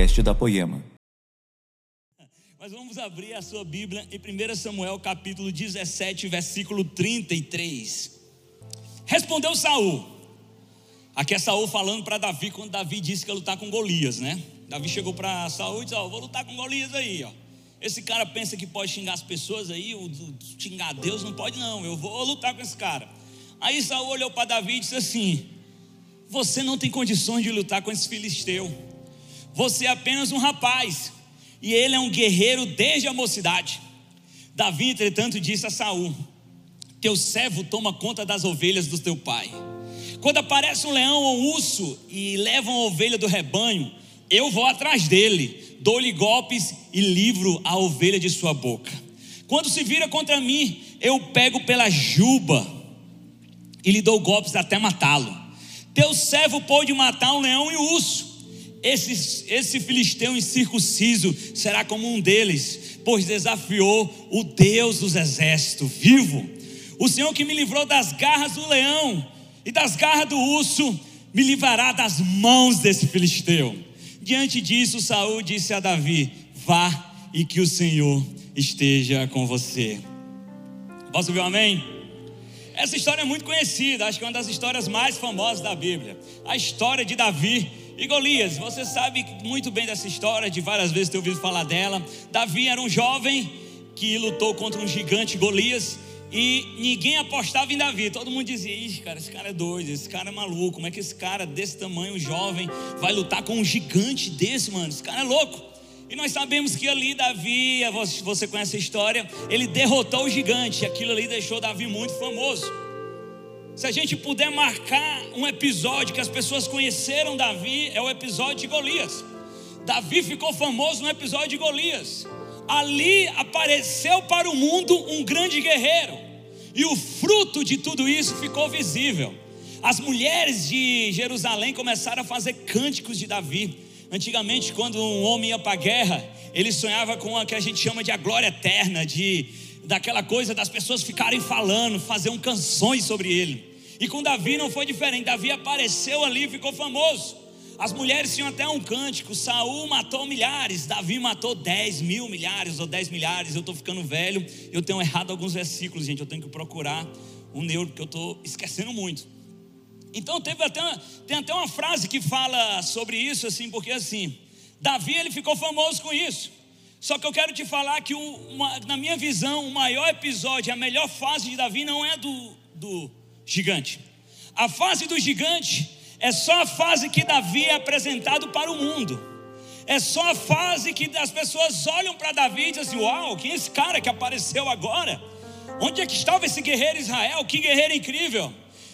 podcast da Poema. Mas vamos abrir a sua Bíblia em 1 Samuel capítulo 17, versículo 33. Respondeu Saul. Aqui é Saul falando para Davi quando Davi disse que ia lutar com Golias, né? Davi chegou para Saul e disse: Ó, vou lutar com Golias aí, ó. Esse cara pensa que pode xingar as pessoas aí, o, xingar Deus, não pode não. Eu vou lutar com esse cara. Aí Saul olhou para Davi e disse assim: Você não tem condições de lutar com esse filisteu. Você é apenas um rapaz, e ele é um guerreiro desde a mocidade. Davi, entretanto, disse a Saul: Teu servo toma conta das ovelhas do teu pai. Quando aparece um leão ou um urso e leva uma ovelha do rebanho, eu vou atrás dele, dou-lhe golpes e livro a ovelha de sua boca. Quando se vira contra mim, eu pego pela juba e lhe dou golpes até matá-lo. Teu servo pôde matar um leão e um urso. Esse, esse filisteu incircunciso será como um deles, pois desafiou o Deus dos exércitos vivo. O Senhor que me livrou das garras do leão e das garras do urso, me livrará das mãos desse filisteu. Diante disso, Saul disse a Davi: Vá e que o Senhor esteja com você. Posso ouvir um amém? Essa história é muito conhecida, acho que é uma das histórias mais famosas da Bíblia. A história de Davi e Golias. Você sabe muito bem dessa história, de várias vezes ter ouvido falar dela. Davi era um jovem que lutou contra um gigante Golias. E ninguém apostava em Davi. Todo mundo dizia: Ixi, cara, esse cara é doido, esse cara é maluco. Como é que esse cara desse tamanho, jovem, vai lutar com um gigante desse, mano? Esse cara é louco. E nós sabemos que ali Davi, você conhece a história, ele derrotou o gigante. Aquilo ali deixou Davi muito famoso. Se a gente puder marcar um episódio que as pessoas conheceram Davi, é o episódio de Golias. Davi ficou famoso no episódio de Golias ali apareceu para o mundo um grande guerreiro, e o fruto de tudo isso ficou visível. As mulheres de Jerusalém começaram a fazer cânticos de Davi. Antigamente, quando um homem ia para a guerra, ele sonhava com o que a gente chama de a glória eterna, de daquela coisa das pessoas ficarem falando, fazer canções sobre ele. E com Davi não foi diferente. Davi apareceu ali e ficou famoso. As mulheres tinham até um cântico: Saul matou milhares, Davi matou 10 mil milhares ou 10 milhares. Eu estou ficando velho, eu tenho errado alguns versículos, gente. Eu tenho que procurar um neuro, porque eu estou esquecendo muito. Então teve até, tem até uma frase que fala sobre isso, assim, porque assim, Davi ele ficou famoso com isso. Só que eu quero te falar que, uma, na minha visão, o maior episódio, a melhor fase de Davi não é do, do gigante. A fase do gigante é só a fase que Davi é apresentado para o mundo. É só a fase que as pessoas olham para Davi e dizem assim: Uau, quem é esse cara que apareceu agora? Onde é que estava esse guerreiro Israel? Que guerreiro incrível!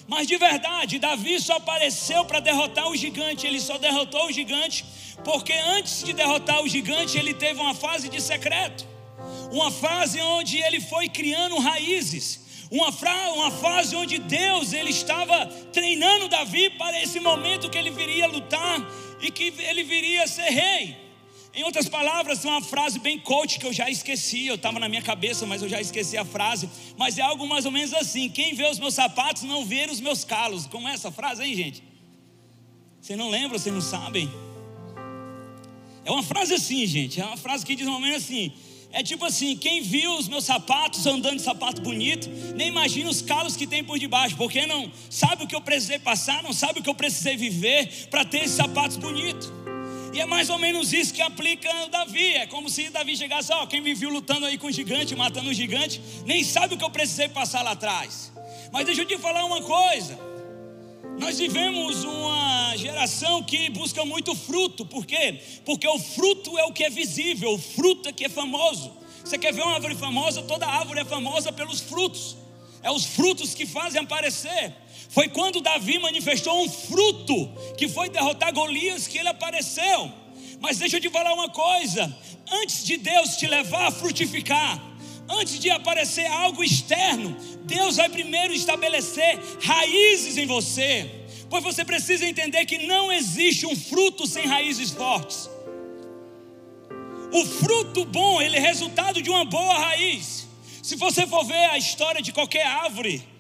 Mas de verdade, Davi só apareceu para derrotar o gigante. Ele só derrotou o gigante porque antes de derrotar o gigante, ele teve uma fase de secreto. Uma fase onde ele foi criando raízes uma, uma fase onde Deus ele estava treinando Davi para esse momento que ele viria lutar e que ele viria ser rei. Em outras palavras, uma frase bem coach que eu já esqueci, eu estava na minha cabeça, mas eu já esqueci a frase. Mas é algo mais ou menos assim: quem vê os meus sapatos não vê os meus calos. Como é essa frase, hein, gente? Você não lembra, vocês não sabem? É uma frase assim, gente. É uma frase que diz mais ou menos assim: é tipo assim: quem viu os meus sapatos andando de sapato bonito, nem imagina os calos que tem por debaixo, porque não sabe o que eu precisei passar, não sabe o que eu precisei viver para ter esses sapatos bonitos. E é mais ou menos isso que aplica Davi. É como se Davi chegasse: Ó, quem me viu lutando aí com o gigante, matando o gigante, nem sabe o que eu precisei passar lá atrás. Mas deixa eu te falar uma coisa. Nós vivemos uma geração que busca muito fruto, por quê? Porque o fruto é o que é visível, o fruto é que é famoso. Você quer ver uma árvore famosa? Toda árvore é famosa pelos frutos, é os frutos que fazem aparecer. Foi quando Davi manifestou um fruto que foi derrotar Golias que ele apareceu. Mas deixa eu te falar uma coisa: antes de Deus te levar a frutificar, antes de aparecer algo externo, Deus vai primeiro estabelecer raízes em você, pois você precisa entender que não existe um fruto sem raízes fortes. O fruto bom, ele é resultado de uma boa raiz. Se você for ver a história de qualquer árvore,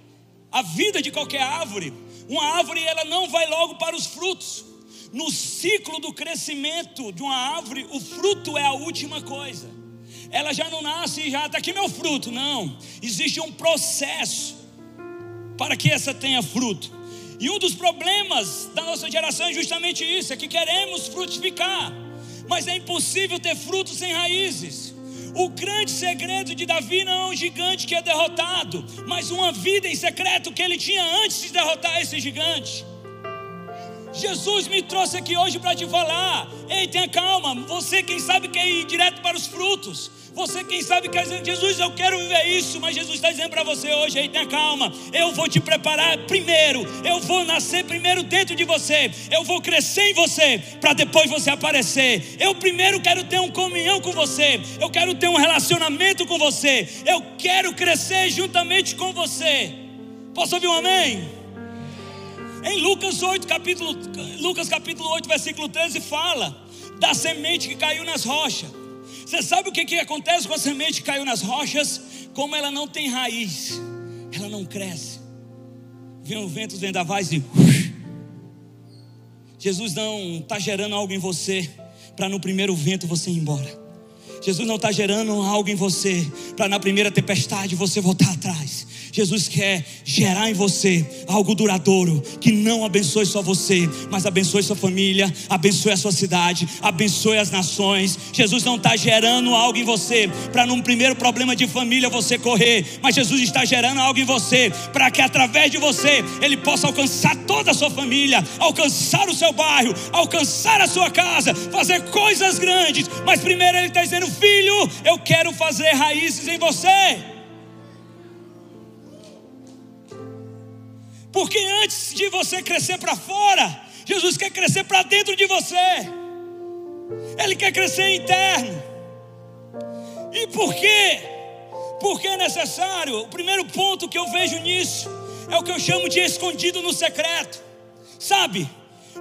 a vida de qualquer árvore, uma árvore ela não vai logo para os frutos. no ciclo do crescimento de uma árvore, o fruto é a última coisa. Ela já não nasce e já está aqui meu fruto. Não. Existe um processo para que essa tenha fruto. E um dos problemas da nossa geração é justamente isso: é que queremos frutificar, mas é impossível ter frutos sem raízes. O grande segredo de Davi não é um gigante que é derrotado, mas uma vida em secreto que ele tinha antes de derrotar esse gigante. Jesus me trouxe aqui hoje para te falar. Ei, tenha calma. Você, quem sabe, quer ir direto para os frutos. Você, quem sabe, quer dizer, Jesus, eu quero viver isso. Mas Jesus está dizendo para você hoje: ei, tenha calma. Eu vou te preparar primeiro. Eu vou nascer primeiro dentro de você. Eu vou crescer em você. Para depois você aparecer. Eu primeiro quero ter uma comunhão com você. Eu quero ter um relacionamento com você. Eu quero crescer juntamente com você. Posso ouvir um amém? Em Lucas 8, capítulo, Lucas capítulo 8, versículo 13, fala da semente que caiu nas rochas. Você sabe o que, que acontece com a semente que caiu nas rochas? Como ela não tem raiz, ela não cresce. Vem o vento, vendavais e. Jesus não está gerando algo em você para no primeiro vento você ir embora. Jesus não está gerando algo em você para na primeira tempestade você voltar atrás. Jesus quer gerar em você algo duradouro, que não abençoe só você, mas abençoe sua família, abençoe a sua cidade, abençoe as nações. Jesus não está gerando algo em você para num primeiro problema de família você correr, mas Jesus está gerando algo em você para que através de você ele possa alcançar toda a sua família, alcançar o seu bairro, alcançar a sua casa, fazer coisas grandes. Mas primeiro ele está dizendo: Filho, eu quero fazer raízes em você. Porque antes de você crescer para fora, Jesus quer crescer para dentro de você. Ele quer crescer interno. E por quê? Porque é necessário. O primeiro ponto que eu vejo nisso é o que eu chamo de escondido no secreto. Sabe?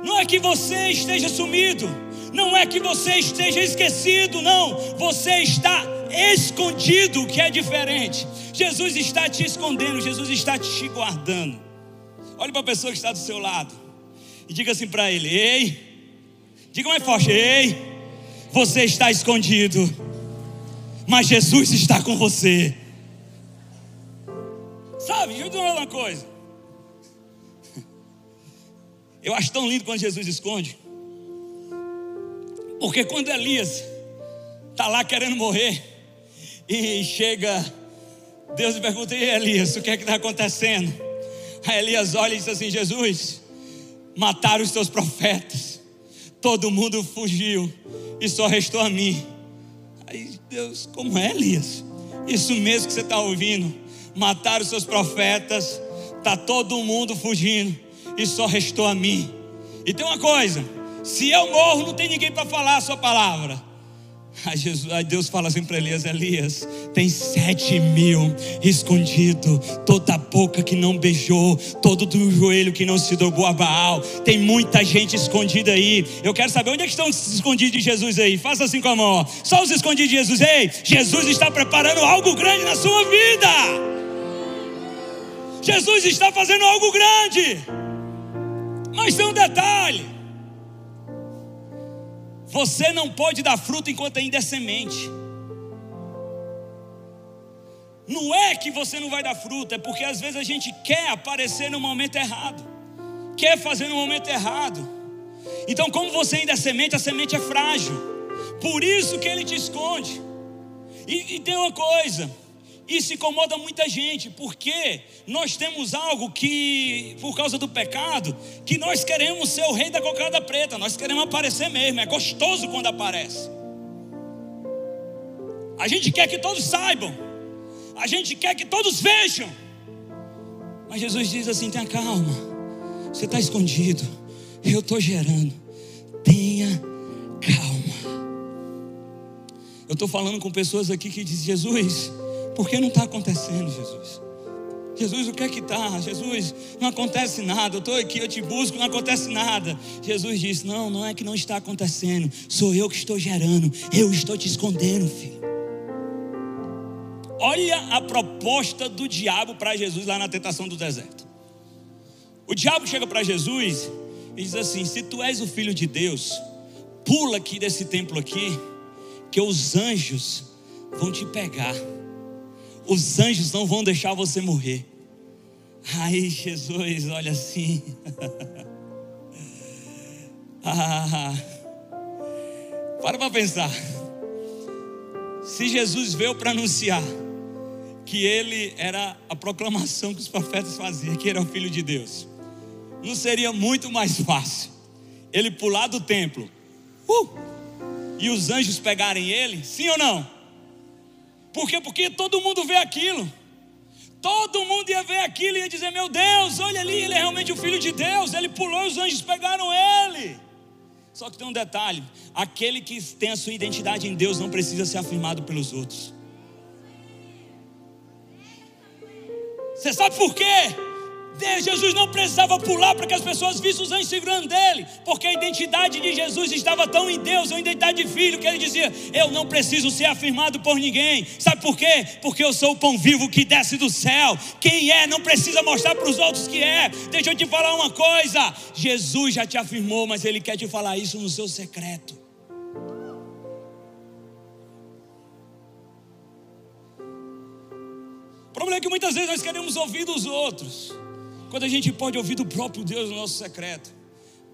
Não é que você esteja sumido, não é que você esteja esquecido, não. Você está escondido, que é diferente. Jesus está te escondendo, Jesus está te guardando. Olhe para a pessoa que está do seu lado e diga assim para ele: Ei, diga mais forte: Ei, você está escondido, mas Jesus está com você. Sabe, deixa eu dizer uma coisa. Eu acho tão lindo quando Jesus esconde. Porque quando Elias está lá querendo morrer e chega, Deus pergunta: E Elias, o que é que está acontecendo? Aí Elias olha e diz assim: Jesus, mataram os teus profetas, todo mundo fugiu e só restou a mim. Aí Deus, como é, Elias? Isso mesmo que você está ouvindo. Mataram os seus profetas, está todo mundo fugindo e só restou a mim. E tem uma coisa: se eu morro, não tem ninguém para falar a sua palavra. Aí, Jesus, aí Deus fala assim para Elias: Elias, tem sete mil escondido, toda a boca que não beijou, todo do joelho que não se dobrou a Baal. Tem muita gente escondida aí. Eu quero saber onde é que estão os escondidos de Jesus aí. Faça assim com a mão. Só os escondidos de Jesus. Ei, Jesus está preparando algo grande na sua vida. Jesus está fazendo algo grande. Mas tem um detalhe. Você não pode dar fruto enquanto ainda é semente. Não é que você não vai dar fruto, é porque às vezes a gente quer aparecer no momento errado, quer fazer no momento errado. Então, como você ainda é semente, a semente é frágil. Por isso que ele te esconde. E, e tem uma coisa: isso incomoda muita gente, porque nós temos algo que, por causa do pecado, que nós queremos ser o rei da cocada preta, nós queremos aparecer mesmo, é gostoso quando aparece. A gente quer que todos saibam, a gente quer que todos vejam. Mas Jesus diz assim: tenha calma, você está escondido, eu estou gerando, tenha calma. Eu estou falando com pessoas aqui que dizem: Jesus por que não está acontecendo, Jesus? Jesus, o que é que está? Jesus, não acontece nada. Eu estou aqui, eu te busco, não acontece nada. Jesus disse: Não, não é que não está acontecendo. Sou eu que estou gerando. Eu estou te escondendo, filho. Olha a proposta do diabo para Jesus lá na tentação do deserto. O diabo chega para Jesus e diz assim: Se tu és o filho de Deus, pula aqui desse templo aqui, que os anjos vão te pegar. Os anjos não vão deixar você morrer. Aí Jesus olha assim. ah, para para pensar. Se Jesus veio para anunciar que ele era a proclamação que os profetas faziam, que era o filho de Deus, não seria muito mais fácil ele pular do templo uh, e os anjos pegarem ele? Sim ou não? Por quê? Porque todo mundo vê aquilo. Todo mundo ia ver aquilo e ia dizer: Meu Deus, olha ali, ele é realmente o filho de Deus. Ele pulou os anjos pegaram ele. Só que tem um detalhe: aquele que tem a sua identidade em Deus não precisa ser afirmado pelos outros. Você sabe por quê? Jesus não precisava pular para que as pessoas vissem os anjos segurando dele, porque a identidade de Jesus estava tão em Deus, a identidade de filho, que ele dizia: Eu não preciso ser afirmado por ninguém. Sabe por quê? Porque eu sou o pão vivo que desce do céu. Quem é, não precisa mostrar para os outros que é. Deixa eu te falar uma coisa: Jesus já te afirmou, mas ele quer te falar isso no seu secreto. O problema é que muitas vezes nós queremos ouvir dos outros quando a gente pode ouvir do próprio Deus no nosso secreto.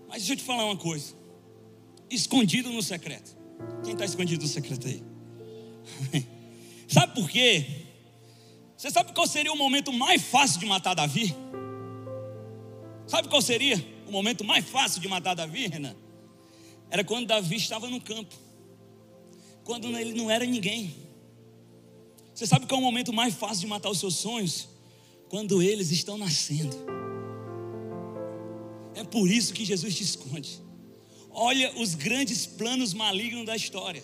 Mas deixa eu te falar uma coisa: escondido no secreto. Quem está escondido no secreto aí? sabe por quê? Você sabe qual seria o momento mais fácil de matar Davi? Sabe qual seria o momento mais fácil de matar Davi, Renan? Era quando Davi estava no campo, quando ele não era ninguém. Você sabe qual é o momento mais fácil de matar os seus sonhos? Quando eles estão nascendo. É por isso que Jesus te esconde. Olha os grandes planos malignos da história.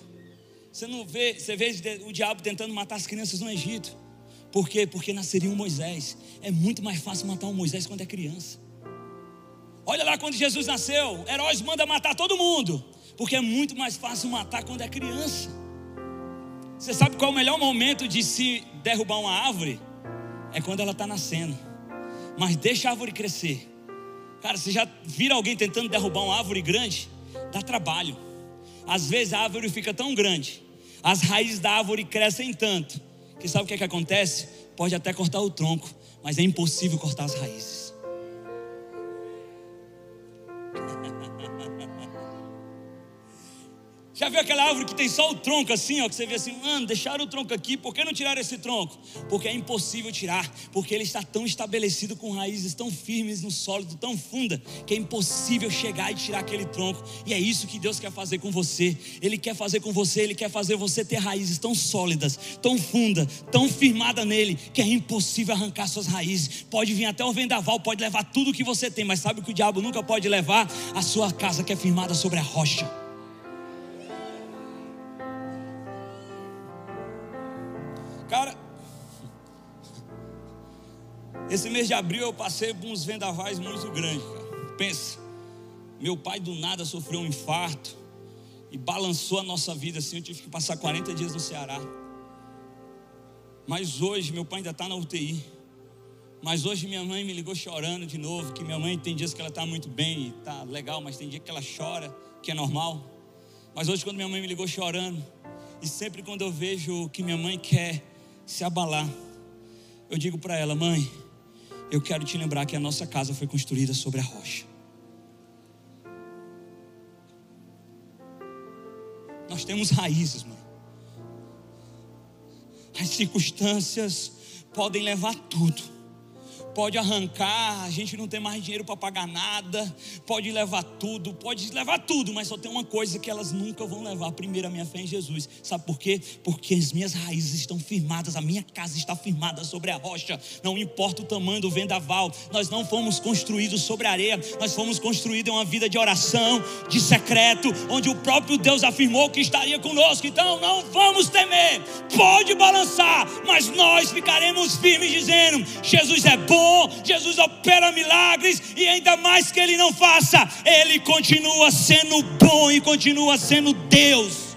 Você não vê, você vê o diabo tentando matar as crianças no Egito. Por quê? Porque nasceria um Moisés. É muito mais fácil matar um Moisés quando é criança. Olha lá quando Jesus nasceu, Heróis manda matar todo mundo, porque é muito mais fácil matar quando é criança. Você sabe qual é o melhor momento de se derrubar uma árvore? É quando ela está nascendo. Mas deixa a árvore crescer. Cara, você já vira alguém tentando derrubar uma árvore grande? Dá trabalho. Às vezes a árvore fica tão grande, as raízes da árvore crescem tanto, que sabe o que, é que acontece? Pode até cortar o tronco, mas é impossível cortar as raízes. Já viu aquela árvore que tem só o tronco assim, ó, que você vê assim, mano, deixaram o tronco aqui, por que não tiraram esse tronco? Porque é impossível tirar, porque ele está tão estabelecido com raízes tão firmes no sólido, tão funda, que é impossível chegar e tirar aquele tronco. E é isso que Deus quer fazer com você. Ele quer fazer com você, ele quer fazer você ter raízes tão sólidas, tão funda, tão firmada nele, que é impossível arrancar suas raízes. Pode vir até o vendaval, pode levar tudo que você tem, mas sabe que o diabo nunca pode levar? A sua casa que é firmada sobre a rocha. Esse mês de abril eu passei por uns vendavais muito grandes, cara. Pensa, meu pai do nada sofreu um infarto e balançou a nossa vida assim. Eu tive que passar 40 dias no Ceará. Mas hoje meu pai ainda está na UTI. Mas hoje minha mãe me ligou chorando de novo. Que minha mãe tem dias que ela está muito bem e está legal, mas tem dia que ela chora, que é normal. Mas hoje, quando minha mãe me ligou chorando, e sempre quando eu vejo que minha mãe quer se abalar, eu digo para ela, mãe, eu quero te lembrar que a nossa casa foi construída sobre a rocha. Nós temos raízes, mãe. As circunstâncias podem levar tudo pode arrancar, a gente não tem mais dinheiro para pagar nada, pode levar tudo, pode levar tudo, mas só tem uma coisa que elas nunca vão levar: primeiro a minha fé em Jesus. Sabe por quê? Porque as minhas raízes estão firmadas, a minha casa está firmada sobre a rocha, não importa o tamanho do vendaval, nós não fomos construídos sobre areia, nós fomos construídos em uma vida de oração, de secreto, onde o próprio Deus afirmou que estaria conosco. Então não vamos temer, pode balançar, mas nós ficaremos firmes dizendo: Jesus é bom bom, Jesus opera milagres e ainda mais que ele não faça, ele continua sendo bom e continua sendo Deus.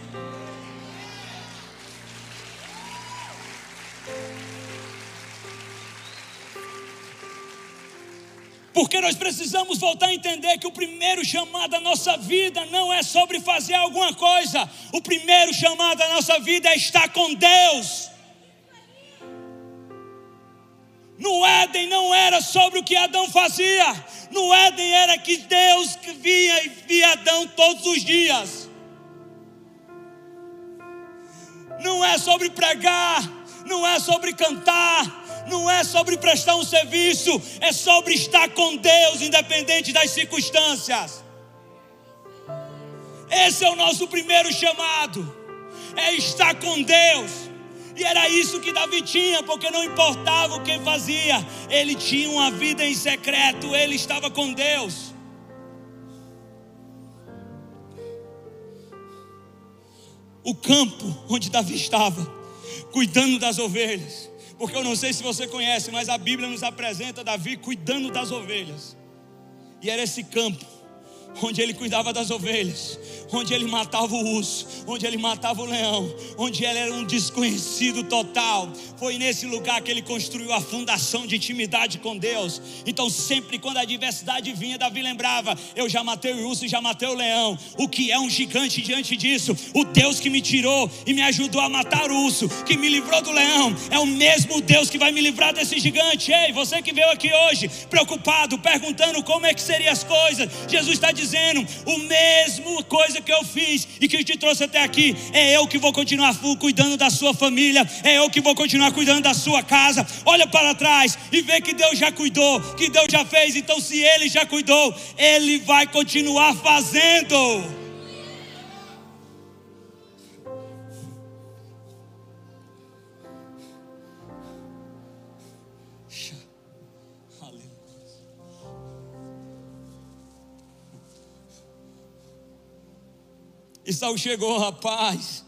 Porque nós precisamos voltar a entender que o primeiro chamado da nossa vida não é sobre fazer alguma coisa. O primeiro chamado da nossa vida é estar com Deus. No Éden não era sobre o que Adão fazia. No Éden era que Deus via e via Adão todos os dias. Não é sobre pregar, não é sobre cantar, não é sobre prestar um serviço, é sobre estar com Deus, independente das circunstâncias. Esse é o nosso primeiro chamado, é estar com Deus. E era isso que Davi tinha, porque não importava o que fazia, ele tinha uma vida em secreto, ele estava com Deus. O campo onde Davi estava, cuidando das ovelhas, porque eu não sei se você conhece, mas a Bíblia nos apresenta Davi cuidando das ovelhas, e era esse campo onde ele cuidava das ovelhas, onde ele matava o urso, onde ele matava o leão, onde ele era um desconhecido total. Foi nesse lugar que ele construiu a fundação de intimidade com Deus. Então, sempre quando a adversidade vinha, Davi lembrava: Eu já matei o urso já matei o leão. O que é um gigante diante disso? O Deus que me tirou e me ajudou a matar o urso, que me livrou do leão, é o mesmo Deus que vai me livrar desse gigante. Ei, você que veio aqui hoje preocupado, perguntando como é que seriam as coisas, Jesus está dizendo: o mesmo coisa que eu fiz e que te trouxe até aqui, é eu que vou continuar cuidando da sua família, é eu que vou continuar cuidando da sua casa. Olha para trás e vê que Deus já cuidou, que Deus já fez. Então, se Ele já cuidou, Ele vai continuar fazendo. E Saul chegou, rapaz.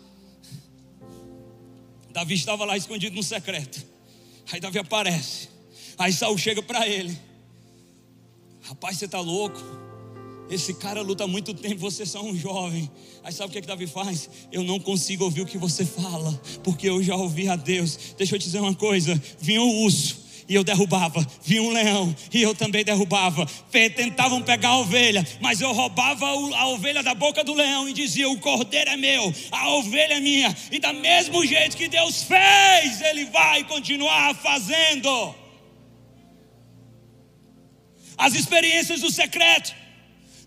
Davi estava lá escondido no secreto. Aí Davi aparece. Aí Saul chega para ele. Rapaz, você está louco? Esse cara luta muito tempo, você é um jovem. Aí sabe o que, é que Davi faz? Eu não consigo ouvir o que você fala, porque eu já ouvi a Deus. Deixa eu te dizer uma coisa: vinha o urso, e eu derrubava. Vinha um leão e eu também derrubava. Tentavam pegar a ovelha, mas eu roubava a ovelha da boca do leão e dizia: O cordeiro é meu, a ovelha é minha. E da mesmo jeito que Deus fez, Ele vai continuar fazendo. As experiências do secreto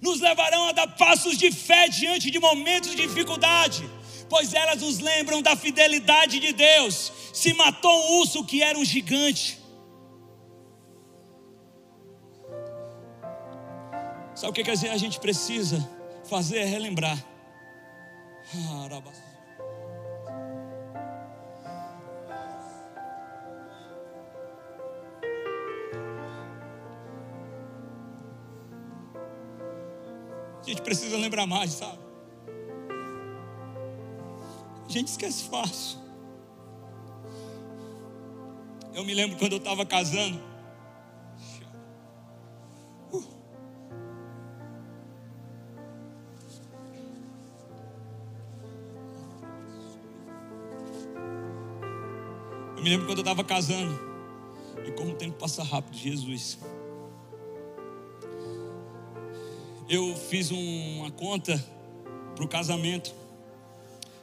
nos levarão a dar passos de fé diante de momentos de dificuldade, pois elas nos lembram da fidelidade de Deus. Se matou um urso que era um gigante, Sabe o que, que a gente precisa fazer? É relembrar. A gente precisa lembrar mais, sabe? A gente esquece fácil. Eu me lembro quando eu estava casando. Me lembro quando eu estava casando. E como o tempo passa rápido, Jesus. Eu fiz uma conta para o casamento.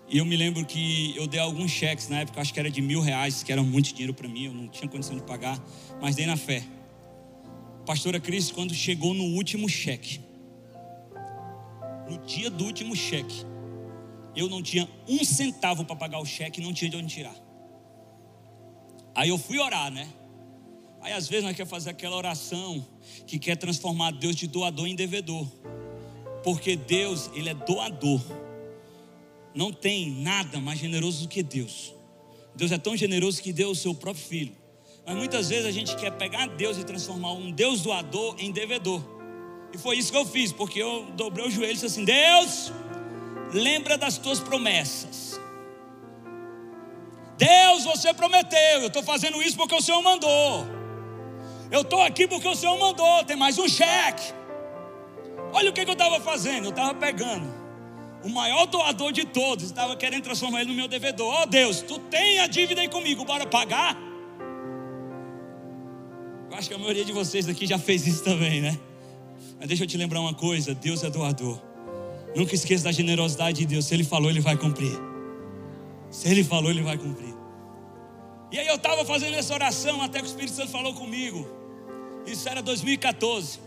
E eu me lembro que eu dei alguns cheques na época, acho que era de mil reais, que era muito dinheiro para mim, eu não tinha condição de pagar, mas dei na fé. Pastora Cris, quando chegou no último cheque, no dia do último cheque, eu não tinha um centavo para pagar o cheque, não tinha de onde tirar. Aí eu fui orar, né? Aí às vezes nós quer fazer aquela oração que quer transformar Deus de doador em devedor. Porque Deus, ele é doador. Não tem nada mais generoso do que Deus. Deus é tão generoso que deu o seu próprio filho. Mas muitas vezes a gente quer pegar Deus e transformar um Deus doador em devedor. E foi isso que eu fiz, porque eu dobrei o joelho e disse assim: Deus, lembra das tuas promessas Deus, você prometeu, eu estou fazendo isso porque o Senhor mandou. Eu estou aqui porque o Senhor mandou, tem mais um cheque. Olha o que, que eu estava fazendo, eu estava pegando o maior doador de todos, estava querendo transformar ele no meu devedor. Ó oh, Deus, tu tem a dívida aí comigo, bora pagar? Eu acho que a maioria de vocês aqui já fez isso também, né? Mas deixa eu te lembrar uma coisa: Deus é doador. Nunca esqueça da generosidade de Deus. Se Ele falou, Ele vai cumprir. Se Ele falou, Ele vai cumprir. E aí eu estava fazendo essa oração até que o Espírito Santo falou comigo. Isso era 2014.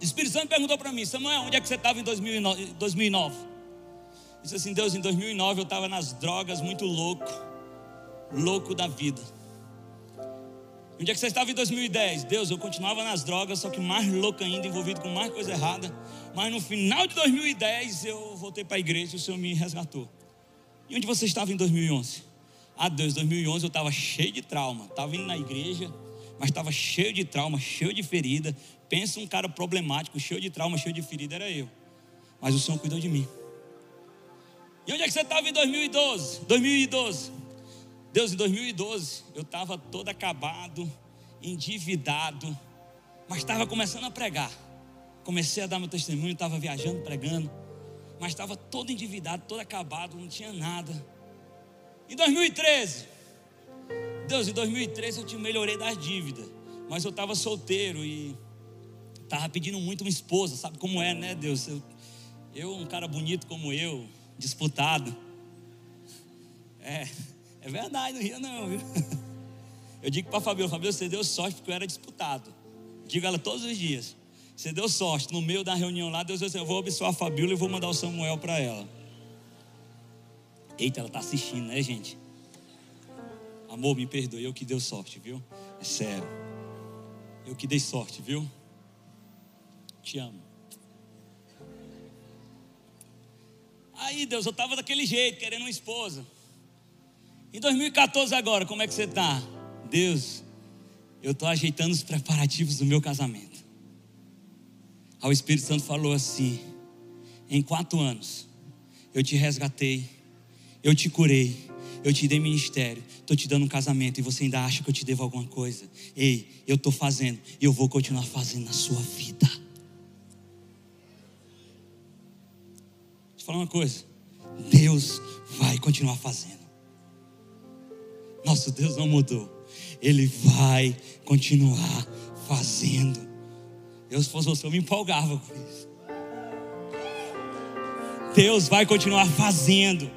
O Espírito Santo perguntou para mim, Samuel, onde é que você estava em 2009? Disse assim, Deus, em 2009 eu estava nas drogas muito louco, louco da vida. Onde é que você estava em 2010? Deus, eu continuava nas drogas, só que mais louco ainda, envolvido com mais coisa errada. Mas no final de 2010 eu voltei para a igreja e o Senhor me resgatou. E onde você estava em 2011? Ah, Deus, 2011 eu estava cheio de trauma. Estava indo na igreja, mas estava cheio de trauma, cheio de ferida. Pensa um cara problemático, cheio de trauma, cheio de ferida, era eu. Mas o Senhor cuidou de mim. E onde é que você estava em 2012? 2012. Deus, em 2012 eu estava todo acabado, endividado, mas estava começando a pregar. Comecei a dar meu testemunho, estava viajando, pregando, mas estava todo endividado, todo acabado, não tinha nada. Em 2013, Deus, em 2013 eu te melhorei das dívidas, mas eu estava solteiro e estava pedindo muito uma esposa, sabe como é, né, Deus? Eu, eu, um cara bonito como eu, disputado. É, é verdade, não ria não, viu? Eu digo para Fabiola, Fabiola, você deu sorte porque eu era disputado. Digo ela todos os dias. Você deu sorte. No meio da reunião lá, Deus disse, assim, eu vou abençoar a Fabiola e vou mandar o Samuel para ela. Eita, ela está assistindo, né, gente? Amor, me perdoe, eu que deu sorte, viu? É sério. Eu que dei sorte, viu? Te amo. Aí, Deus, eu estava daquele jeito, querendo uma esposa. Em 2014 agora, como é que você está? Deus, eu estou ajeitando os preparativos do meu casamento. O Espírito Santo falou assim: em quatro anos, eu te resgatei, eu te curei, eu te dei ministério, estou te dando um casamento e você ainda acha que eu te devo alguma coisa. Ei, eu estou fazendo e eu vou continuar fazendo na sua vida. Deixa eu falar uma coisa: Deus vai continuar fazendo. Nosso Deus não mudou, Ele vai continuar fazendo. Eu, se fosse você, eu me empolgava com isso. Deus vai continuar fazendo.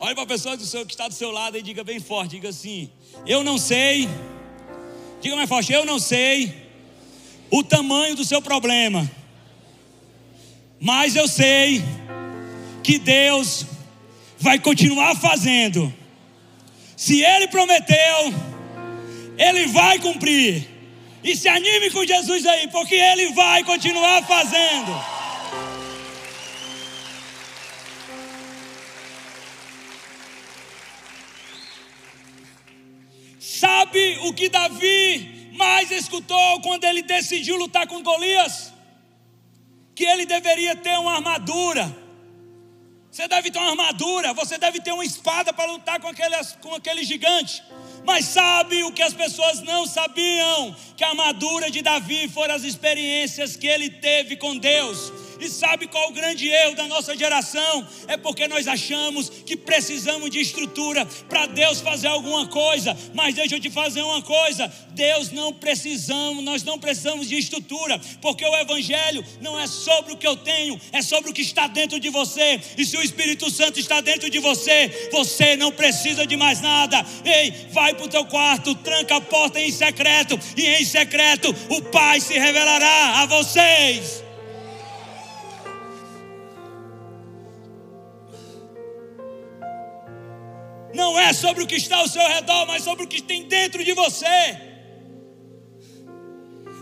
Olhe para a pessoa do seu, que está do seu lado e diga bem forte: diga assim, eu não sei. Diga mais forte, eu não sei o tamanho do seu problema, mas eu sei que Deus vai continuar fazendo. Se Ele prometeu, Ele vai cumprir. E se anime com Jesus aí, porque Ele vai continuar fazendo. Sabe o que Davi mais escutou quando ele decidiu lutar com Golias? Que ele deveria ter uma armadura. Você deve ter uma armadura, você deve ter uma espada para lutar com aquele, com aquele gigante. Mas sabe o que as pessoas não sabiam? Que a armadura de Davi foram as experiências que ele teve com Deus. E sabe qual o grande erro da nossa geração? É porque nós achamos que precisamos de estrutura para Deus fazer alguma coisa. Mas deixa eu te fazer uma coisa: Deus não precisamos, nós não precisamos de estrutura, porque o Evangelho não é sobre o que eu tenho, é sobre o que está dentro de você. E se o Espírito Santo está dentro de você, você não precisa de mais nada. Ei, vai para o teu quarto, tranca a porta em secreto, e em secreto o Pai se revelará a vocês. Não é sobre o que está ao seu redor, mas sobre o que tem dentro de você.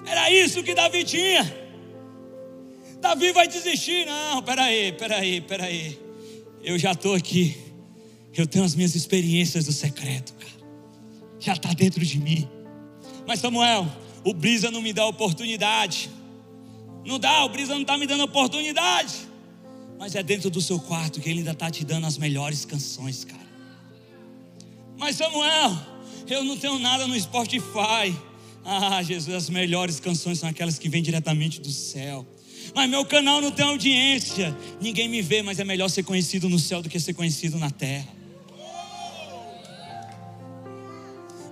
Era isso que Davi tinha. Davi vai desistir. Não, peraí, peraí, peraí. Eu já estou aqui. Eu tenho as minhas experiências do secreto, cara. Já está dentro de mim. Mas Samuel, o Brisa não me dá oportunidade. Não dá, o Brisa não está me dando oportunidade. Mas é dentro do seu quarto que ele ainda está te dando as melhores canções, cara. Mas Samuel, eu não tenho nada no Spotify. Ah, Jesus, as melhores canções são aquelas que vêm diretamente do céu. Mas meu canal não tem audiência. Ninguém me vê, mas é melhor ser conhecido no céu do que ser conhecido na terra.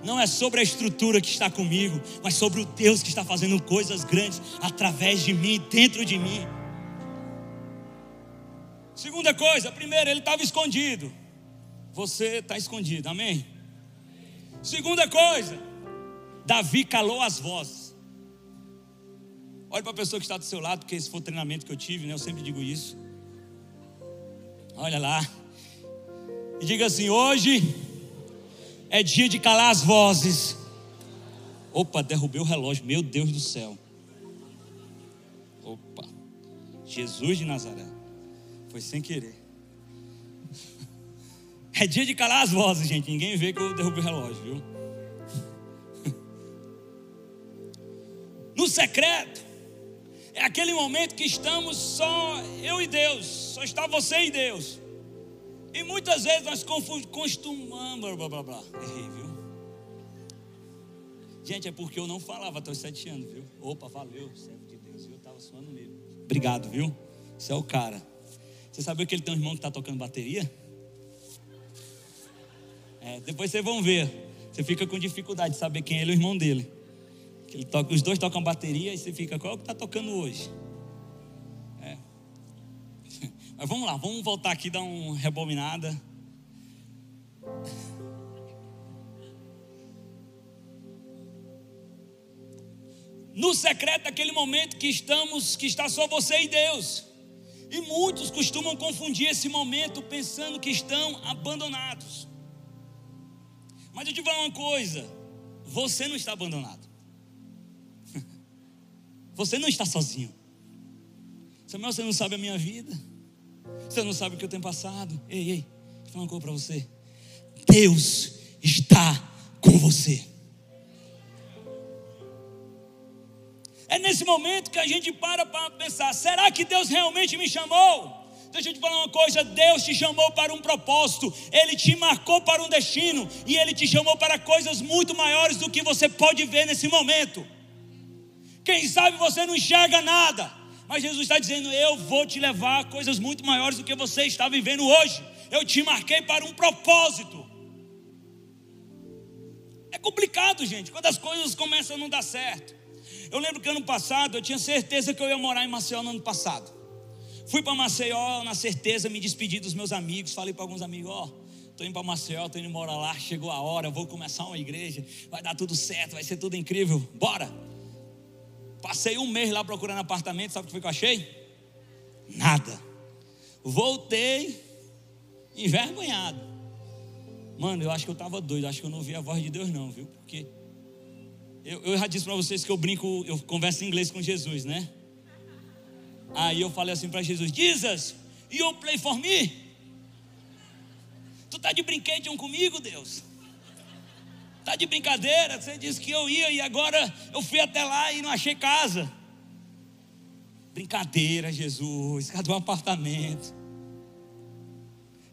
não é sobre a estrutura que está comigo, mas sobre o Deus que está fazendo coisas grandes através de mim, dentro de mim. Segunda coisa, primeiro, ele estava escondido. Você está escondido, amém? Segunda coisa, Davi calou as vozes. Olha para a pessoa que está do seu lado, porque esse foi o treinamento que eu tive, né? Eu sempre digo isso. Olha lá. E diga assim: hoje é dia de calar as vozes. Opa, derrubei o relógio, meu Deus do céu. Opa, Jesus de Nazaré. Foi sem querer. É dia de calar as vozes, gente. Ninguém vê que eu derrubei o relógio, viu? No secreto, é aquele momento que estamos só eu e Deus, só está você e Deus. E muitas vezes nós costumamos, blá blá blá, errei, viu? Gente, é porque eu não falava até os sete anos, viu? Opa, valeu, servo de Deus? Eu estava suando mesmo. Obrigado, viu? Você é o cara. Você sabia que ele tem um irmão que está tocando bateria? É, depois vocês vão ver. Você fica com dificuldade de saber quem é ele, o irmão dele. Ele toca, os dois tocam bateria e você fica, qual é que está tocando hoje? É. Mas vamos lá, vamos voltar aqui dar uma rebobinada. No secreto, aquele momento que estamos, que está só você e Deus. E muitos costumam confundir esse momento pensando que estão abandonados. Mas eu te falar uma coisa: você não está abandonado. Você não está sozinho. Samuel, você não sabe a minha vida. Você não sabe o que eu tenho passado. Ei, ei, vou falar uma coisa para você. Deus está com você. É nesse momento que a gente para para pensar: será que Deus realmente me chamou? Deixa eu te falar uma coisa: Deus te chamou para um propósito, Ele te marcou para um destino, e Ele te chamou para coisas muito maiores do que você pode ver nesse momento. Quem sabe você não enxerga nada, mas Jesus está dizendo: Eu vou te levar a coisas muito maiores do que você está vivendo hoje. Eu te marquei para um propósito. É complicado, gente, quando as coisas começam a não dar certo. Eu lembro que ano passado eu tinha certeza que eu ia morar em Maceió no ano passado. Fui para Maceió na certeza, me despedi dos meus amigos, falei para alguns amigos, ó, oh, Estou indo para Maceió, estou indo morar lá, chegou a hora, vou começar uma igreja, vai dar tudo certo, vai ser tudo incrível, bora. Passei um mês lá procurando apartamento, sabe o que foi que eu achei? Nada. Voltei envergonhado. Mano, eu acho que eu estava doido, acho que eu não ouvi a voz de Deus não, viu? Porque eu, eu já disse para vocês que eu brinco, eu converso em inglês com Jesus, né? Aí eu falei assim para Jesus: Jesus, you play for me? Tu tá de brinquedo comigo, Deus? Tá de brincadeira? Você disse que eu ia e agora eu fui até lá e não achei casa. Brincadeira, Jesus. Cadê um apartamento?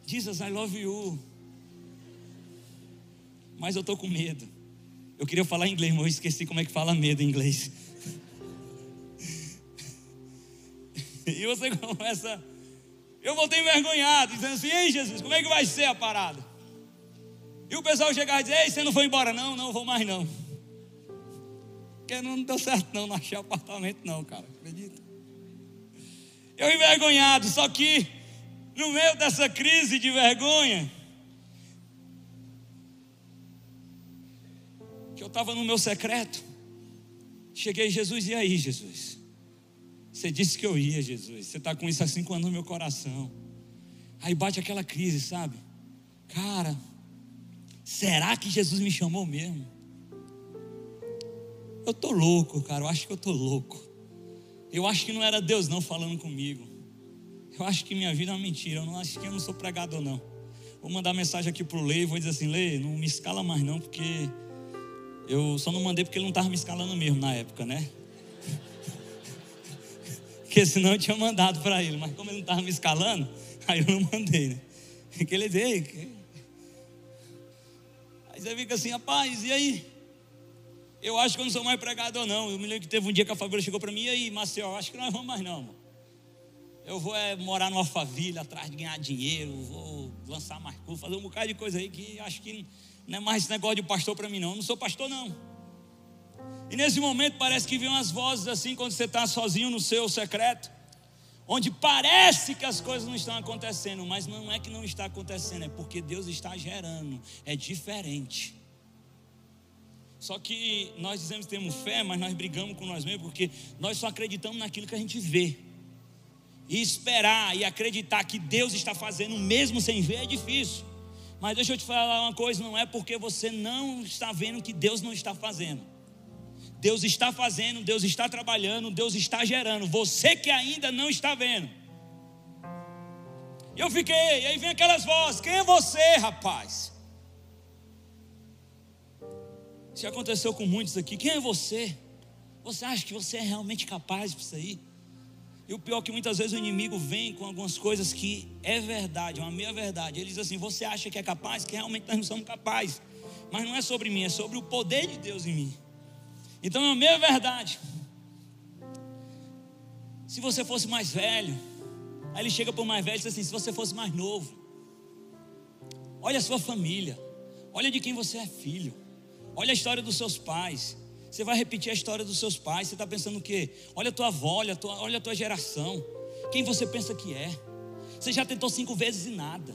Jesus, I love you. Mas eu tô com medo. Eu queria falar inglês, mas eu esqueci como é que fala medo em inglês. E você começa. Eu voltei envergonhado, dizendo assim: Ei, Jesus, como é que vai ser a parada? E o pessoal chegava e dizia: Ei, você não foi embora? Não, não vou mais não. Porque não deu certo, não, não achei apartamento, não, cara. Acredita? Eu envergonhado, só que no meio dessa crise de vergonha, que eu estava no meu secreto, cheguei, Jesus, e aí, Jesus? Você disse que eu ia, Jesus. Você está com isso há cinco anos no meu coração. Aí bate aquela crise, sabe? Cara, será que Jesus me chamou mesmo? Eu tô louco, cara. Eu acho que eu tô louco. Eu acho que não era Deus não falando comigo. Eu acho que minha vida é uma mentira. Eu não acho que eu não sou pregador não. Vou mandar mensagem aqui pro Lei, vou dizer assim, Lei, não me escala mais não, porque eu só não mandei porque ele não estava me escalando mesmo na época, né? Porque senão eu tinha mandado para ele. Mas como ele não estava me escalando, aí eu não mandei, né? Porque ele disse, Aí você fica assim, rapaz, e aí? Eu acho que eu não sou mais pregador, não. Eu me lembro que teve um dia que a Fabíola chegou para mim, e aí, Marcel, acho que nós vamos mais não, mano. Eu vou é, morar numa família atrás de ganhar dinheiro, vou lançar mais curso, fazer um bocado de coisa aí que acho que Não é mais esse negócio de pastor para mim, não. Eu não sou pastor, não. E nesse momento parece que vem umas vozes assim, quando você está sozinho no seu secreto, onde parece que as coisas não estão acontecendo, mas não é que não está acontecendo, é porque Deus está gerando, é diferente. Só que nós dizemos que temos fé, mas nós brigamos com nós mesmos, porque nós só acreditamos naquilo que a gente vê. E esperar e acreditar que Deus está fazendo mesmo sem ver é difícil. Mas deixa eu te falar uma coisa: não é porque você não está vendo que Deus não está fazendo. Deus está fazendo, Deus está trabalhando, Deus está gerando. Você que ainda não está vendo. Eu fiquei, e aí vem aquelas vozes: quem é você, rapaz? Se aconteceu com muitos aqui, quem é você? Você acha que você é realmente capaz disso aí? E o pior é que muitas vezes o inimigo vem com algumas coisas que é verdade, uma meia verdade. Ele diz assim: você acha que é capaz, que realmente nós não somos capazes. Mas não é sobre mim, é sobre o poder de Deus em mim. Então é uma meia verdade. Se você fosse mais velho, aí ele chega para o mais velho e diz assim: se você fosse mais novo, olha a sua família, olha de quem você é filho, olha a história dos seus pais, você vai repetir a história dos seus pais. Você está pensando o quê? Olha a tua avó, olha a tua, olha a tua geração. Quem você pensa que é? Você já tentou cinco vezes e nada.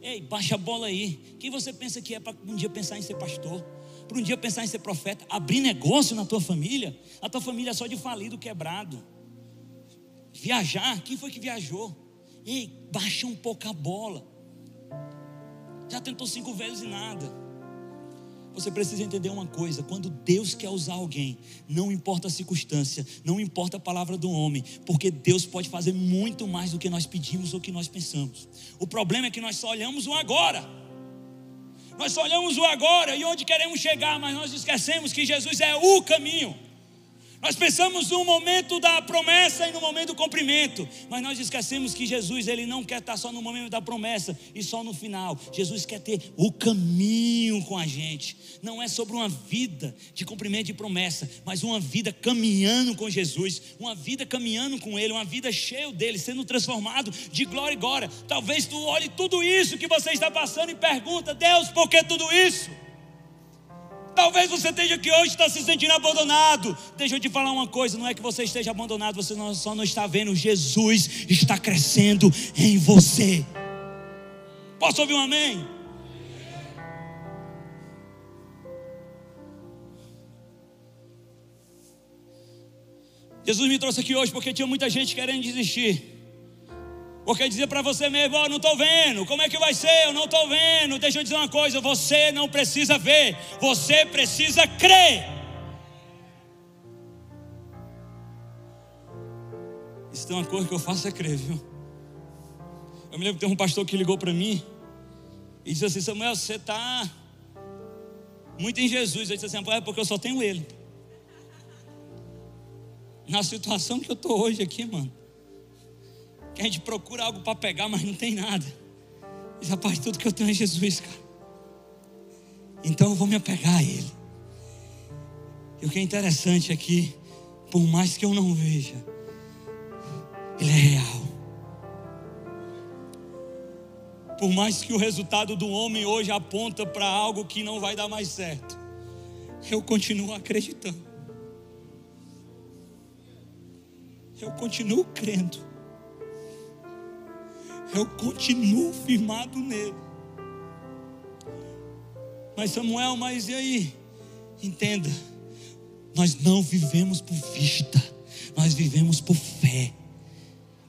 Ei, baixa a bola aí. Quem você pensa que é para um dia pensar em ser pastor? Para um dia pensar em ser profeta? Abrir negócio na tua família? A tua família é só de falido, quebrado. Viajar? Quem foi que viajou? Ei, baixa um pouco a bola. Já tentou cinco vezes e nada. Você precisa entender uma coisa: quando Deus quer usar alguém, não importa a circunstância, não importa a palavra do homem, porque Deus pode fazer muito mais do que nós pedimos ou que nós pensamos. O problema é que nós só olhamos o agora. Nós olhamos o agora e onde queremos chegar, mas nós esquecemos que Jesus é o caminho. Nós pensamos no momento da promessa e no momento do cumprimento, mas nós esquecemos que Jesus ele não quer estar só no momento da promessa e só no final. Jesus quer ter o caminho com a gente. Não é sobre uma vida de cumprimento de promessa, mas uma vida caminhando com Jesus, uma vida caminhando com Ele, uma vida cheia dele, sendo transformado de glória em glória. Talvez tu olhe tudo isso que você está passando e pergunta: Deus, por que tudo isso? Talvez você esteja aqui hoje está se sentindo abandonado. Deixa eu te falar uma coisa: não é que você esteja abandonado, você não, só não está vendo. Jesus está crescendo em você. Posso ouvir um amém? Jesus me trouxe aqui hoje porque tinha muita gente querendo desistir. Porque dizer para você mesmo, oh, não estou vendo, como é que vai ser? Eu não estou vendo. Deixa eu dizer uma coisa: você não precisa ver, você precisa crer. Isso tem uma coisa que eu faço é crer, viu? Eu me lembro que tem um pastor que ligou para mim e disse assim: Samuel, você está muito em Jesus. Eu disse assim: é porque eu só tenho Ele. Na situação que eu estou hoje aqui, mano que a gente procura algo para pegar, mas não tem nada. Diz, rapaz, tudo que eu tenho é Jesus, cara. Então eu vou me apegar a Ele. E o que é interessante aqui, é por mais que eu não veja, Ele é real. Por mais que o resultado do homem hoje aponta para algo que não vai dar mais certo, eu continuo acreditando. Eu continuo crendo eu continuo firmado nele. Mas Samuel, mas e aí? Entenda, nós não vivemos por vista, nós vivemos por fé.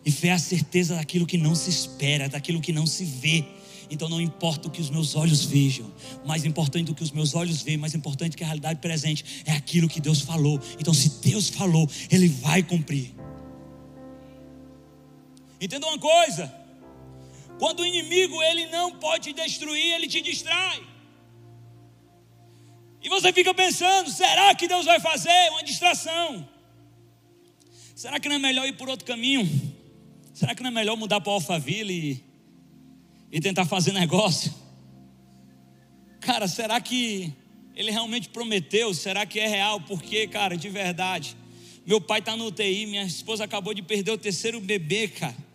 E fé é a certeza daquilo que não se espera, daquilo que não se vê. Então não importa o que os meus olhos vejam, mais importante do que os meus olhos veem, mais importante que a realidade presente é aquilo que Deus falou. Então se Deus falou, Ele vai cumprir. Entenda uma coisa: quando o inimigo ele não pode destruir, ele te distrai. E você fica pensando: será que Deus vai fazer uma distração? Será que não é melhor ir por outro caminho? Será que não é melhor mudar para Alphaville e, e tentar fazer negócio? Cara, será que ele realmente prometeu? Será que é real? Porque, cara, de verdade, meu pai está no UTI, minha esposa acabou de perder o terceiro bebê, cara.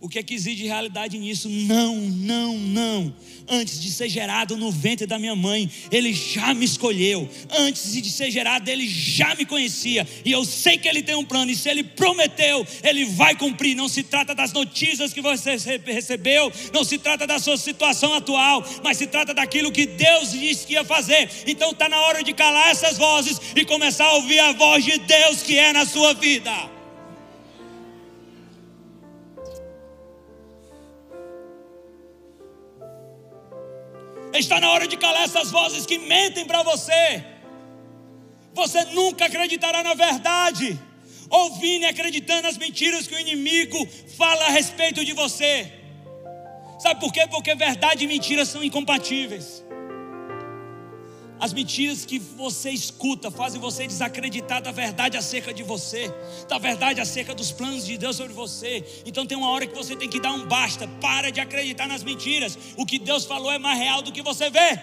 O que é que exige realidade nisso? Não, não, não. Antes de ser gerado no ventre da minha mãe, Ele já me escolheu. Antes de ser gerado, Ele já me conhecia. E eu sei que Ele tem um plano. E se Ele prometeu, Ele vai cumprir. Não se trata das notícias que você recebeu, não se trata da sua situação atual, mas se trata daquilo que Deus disse que ia fazer. Então está na hora de calar essas vozes e começar a ouvir a voz de Deus que é na sua vida. Está na hora de calar essas vozes que mentem para você. Você nunca acreditará na verdade, ouvindo e acreditando nas mentiras que o inimigo fala a respeito de você. Sabe por quê? Porque verdade e mentira são incompatíveis. As mentiras que você escuta fazem você desacreditar da verdade acerca de você, da verdade acerca dos planos de Deus sobre você. Então tem uma hora que você tem que dar um basta. Para de acreditar nas mentiras. O que Deus falou é mais real do que você vê.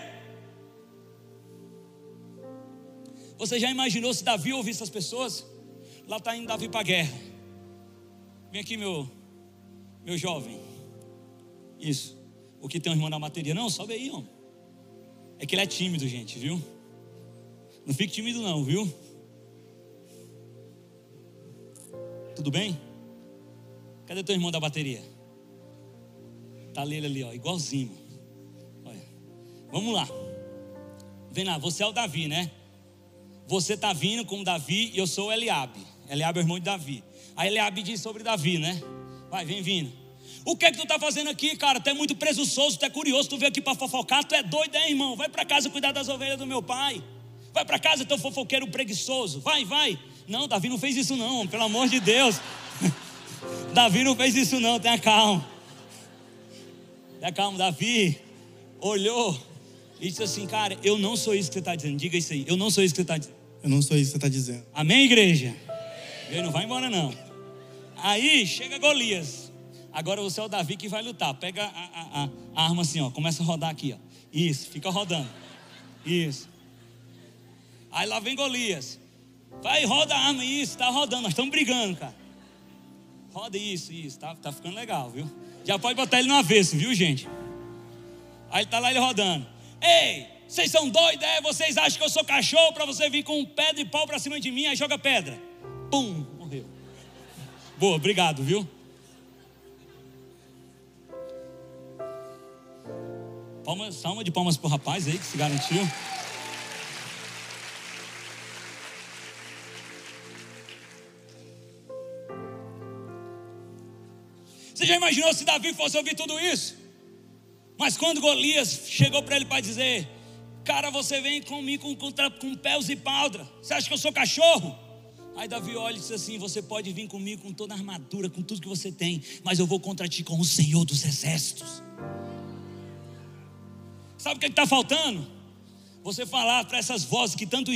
Você já imaginou se Davi ouvisse essas pessoas? Lá está indo Davi para a guerra. Vem aqui, meu, meu jovem. Isso. O que tem um irmão na bateria? Não, sobe aí, homem. É que ele é tímido, gente, viu? Não fique tímido, não, viu? Tudo bem? Cadê teu irmão da bateria? Tá ali, ali, ó, igualzinho. Olha. Vamos lá. Vem lá, você é o Davi, né? Você tá vindo como Davi e eu sou o Eliabe. Eliabe é o irmão de Davi. Aí Eliabe diz sobre Davi, né? Vai, vem vindo. O que é que tu está fazendo aqui, cara? Tu é muito presunçoso, tu é curioso, tu veio aqui para fofocar, tu é doido, hein, irmão? Vai para casa cuidar das ovelhas do meu pai. Vai para casa, teu fofoqueiro preguiçoso. Vai, vai. Não, Davi não fez isso não, pelo amor de Deus. Davi não fez isso não, tenha calma. Tenha calma, Davi olhou e disse assim, cara, eu não sou isso que você está dizendo. Diga isso aí, eu não sou isso que você está dizendo. Eu não sou isso que você está dizendo. Amém, igreja? Ele não vai embora não. Aí chega Golias. Agora você é o Davi que vai lutar. Pega a, a, a, arma assim, ó. Começa a rodar aqui, ó. Isso, fica rodando. Isso. Aí lá vem Golias. Vai, roda a arma, isso, tá rodando. Nós estamos brigando, cara. Roda isso, isso, tá, tá ficando legal, viu? Já pode botar ele no avesso, viu, gente? Aí ele tá lá ele rodando. Ei, vocês são doidos, é? Vocês acham que eu sou cachorro para você vir com um pedra e pau para cima de mim? Aí joga pedra. Pum, morreu. Boa, obrigado, viu? Palmas, salma de palmas pro rapaz aí que se garantiu. Você já imaginou se Davi fosse ouvir tudo isso? Mas quando Golias chegou para ele para dizer: Cara, você vem comigo com, com, com pés e paldra. Você acha que eu sou cachorro? Aí Davi olha e diz assim: Você pode vir comigo com toda a armadura, com tudo que você tem, mas eu vou contra ti com o Senhor dos Exércitos. Sabe o que é está faltando? Você falar para essas vozes que tanto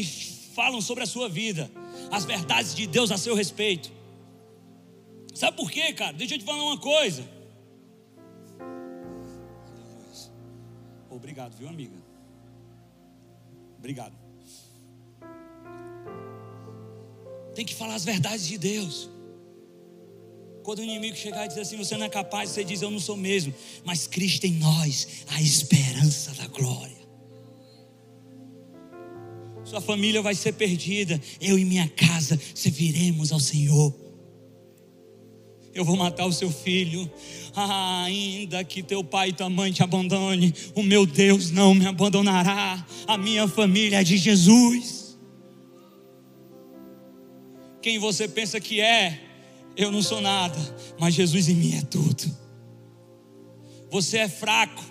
falam sobre a sua vida, as verdades de Deus a seu respeito. Sabe por quê, cara? Deixa eu te falar uma coisa. Obrigado, viu, amiga? Obrigado. Tem que falar as verdades de Deus. Quando o inimigo chegar e dizer assim: Você não é capaz, você diz: Eu não sou mesmo. Mas Cristo em nós, a esperança da glória. Sua família vai ser perdida. Eu e minha casa serviremos ao Senhor. Eu vou matar o seu filho. Ah, ainda que teu pai e tua mãe te abandone, o meu Deus não me abandonará. A minha família é de Jesus. Quem você pensa que é, eu não sou nada, mas Jesus em mim é tudo. Você é fraco.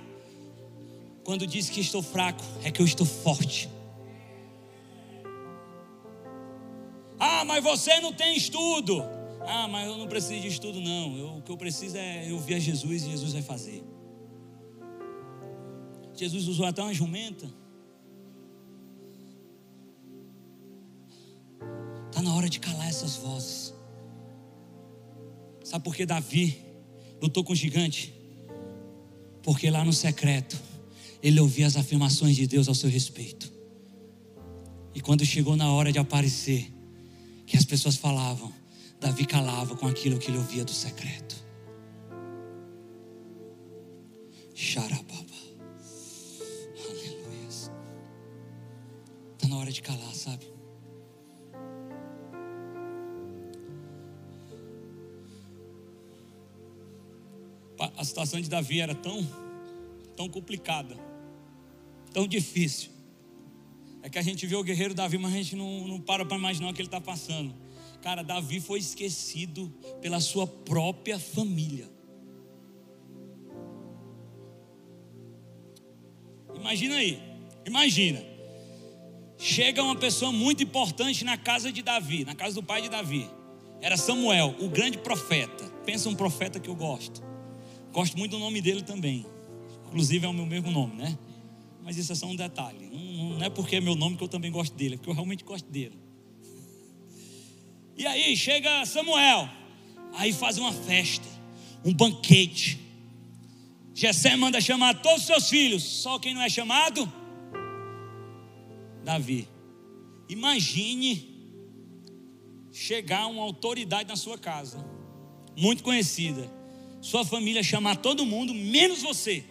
Quando diz que estou fraco, é que eu estou forte. Ah, mas você não tem estudo. Ah, mas eu não preciso de estudo, não. Eu, o que eu preciso é eu ver Jesus e Jesus vai fazer. Jesus usou até uma jumenta. Está na hora de calar essas vozes. Sabe por que Davi lutou com o gigante? Porque lá no secreto, ele ouvia as afirmações de Deus ao seu respeito. E quando chegou na hora de aparecer, que as pessoas falavam, Davi calava com aquilo que ele ouvia do secreto. Xarababa. Aleluia. Está na hora de calar, sabe? A situação de Davi era tão, tão complicada, tão difícil. É que a gente vê o guerreiro Davi, mas a gente não, não para para imaginar o que ele está passando. Cara, Davi foi esquecido pela sua própria família. Imagina aí, imagina. Chega uma pessoa muito importante na casa de Davi, na casa do pai de Davi. Era Samuel, o grande profeta. Pensa um profeta que eu gosto. Gosto muito do nome dele também. Inclusive é o meu mesmo nome, né? Mas isso é só um detalhe. Não, é porque é meu nome que eu também gosto dele, é porque eu realmente gosto dele. E aí chega Samuel, aí faz uma festa, um banquete. Jessé manda chamar todos os seus filhos, só quem não é chamado? Davi. Imagine chegar uma autoridade na sua casa, muito conhecida, sua família chamar todo mundo, menos você.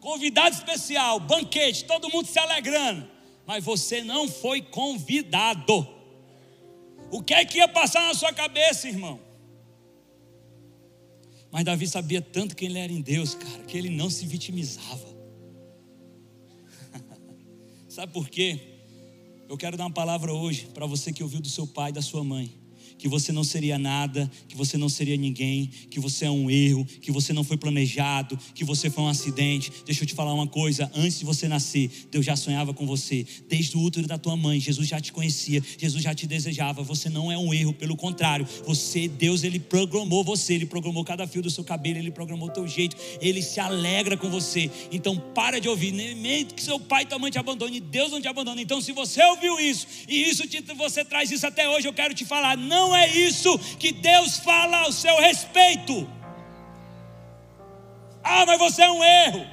Convidado especial, banquete, todo mundo se alegrando, mas você não foi convidado. O que é que ia passar na sua cabeça, irmão? Mas Davi sabia tanto quem ele era em Deus, cara, que ele não se vitimizava. Sabe por quê? Eu quero dar uma palavra hoje para você que ouviu do seu pai e da sua mãe que você não seria nada, que você não seria ninguém, que você é um erro, que você não foi planejado, que você foi um acidente. Deixa eu te falar uma coisa: antes de você nascer, Deus já sonhava com você, desde o útero da tua mãe, Jesus já te conhecia, Jesus já te desejava. Você não é um erro, pelo contrário, você, Deus, ele programou você, ele programou cada fio do seu cabelo, ele programou o teu jeito, ele se alegra com você. Então, para de ouvir, nem que seu pai e tua mãe te abandone, Deus não te abandona. Então, se você ouviu isso e isso te, você traz isso até hoje, eu quero te falar: não não é isso que Deus fala ao seu respeito. Ah, mas você é um erro.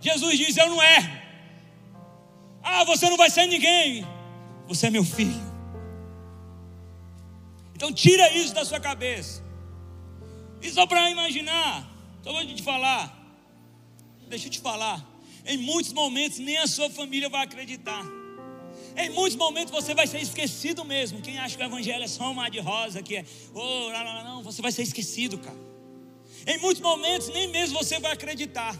Jesus diz: Eu não erro. Ah, você não vai ser ninguém. Você é meu filho. Então tira isso da sua cabeça. E só para imaginar, só vou te falar. Deixa eu te falar. Em muitos momentos nem a sua família vai acreditar. Em muitos momentos você vai ser esquecido mesmo. Quem acha que o evangelho é só um de rosa, que é, oh, não, não, não, você vai ser esquecido, cara. Em muitos momentos nem mesmo você vai acreditar.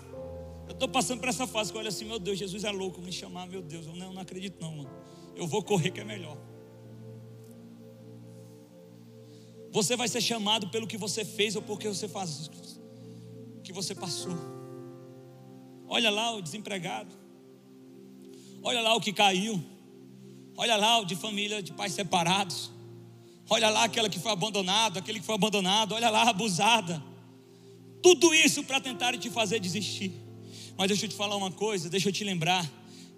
Eu estou passando por essa fase que eu olho assim, meu Deus, Jesus é louco me chamar, meu Deus, eu não, não acredito não, mano. Eu vou correr que é melhor. Você vai ser chamado pelo que você fez ou porque você faz, que você passou. Olha lá o desempregado. Olha lá o que caiu. Olha lá o de família de pais separados. Olha lá aquela que foi abandonada, aquele que foi abandonado. Olha lá abusada. Tudo isso para tentar te fazer desistir. Mas deixa eu te falar uma coisa, deixa eu te lembrar.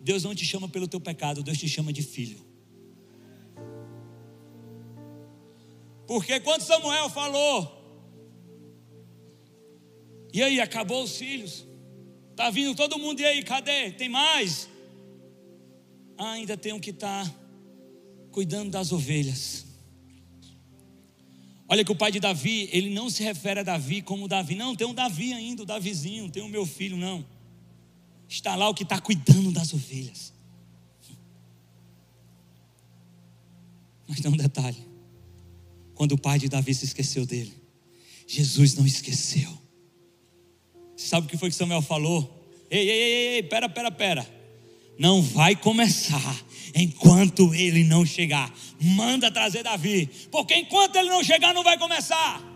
Deus não te chama pelo teu pecado, Deus te chama de filho. Porque quando Samuel falou, e aí, acabou os filhos? Está vindo todo mundo, e aí, cadê? Tem mais? Ainda tenho que estar tá cuidando das ovelhas. Olha que o pai de Davi, ele não se refere a Davi como Davi. Não, tem um Davi ainda, o Davizinho, tem o meu filho, não. Está lá o que está cuidando das ovelhas. Mas tem um detalhe. Quando o pai de Davi se esqueceu dele, Jesus não esqueceu. Sabe o que foi que Samuel falou? Ei, ei, ei, ei, pera, pera, pera não vai começar enquanto ele não chegar. Manda trazer Davi, porque enquanto ele não chegar, não vai começar.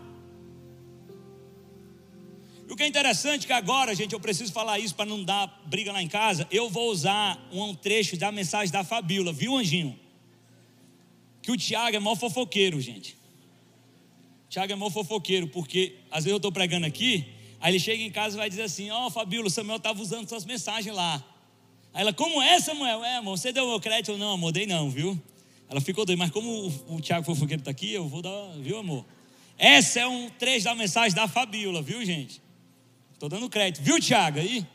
E o que é interessante é que agora, gente, eu preciso falar isso para não dar briga lá em casa. Eu vou usar um trecho da mensagem da Fabíola, viu, Anjinho? Que o Tiago é mó fofoqueiro, gente. O Tiago é mó fofoqueiro, porque às vezes eu estou pregando aqui, aí ele chega em casa e vai dizer assim: Ó, oh, Fabíola, o Samuel estava usando suas mensagens lá. Aí ela, como é, Samuel? É, amor, você deu meu crédito ou não, amor? Dei não, viu? Ela ficou doida, mas como o, o Tiago Fofoqueiro está aqui, eu vou dar, viu, amor? Essa é um trecho da mensagem da Fabiola, viu, gente? Estou dando crédito, viu, Tiago? Aí.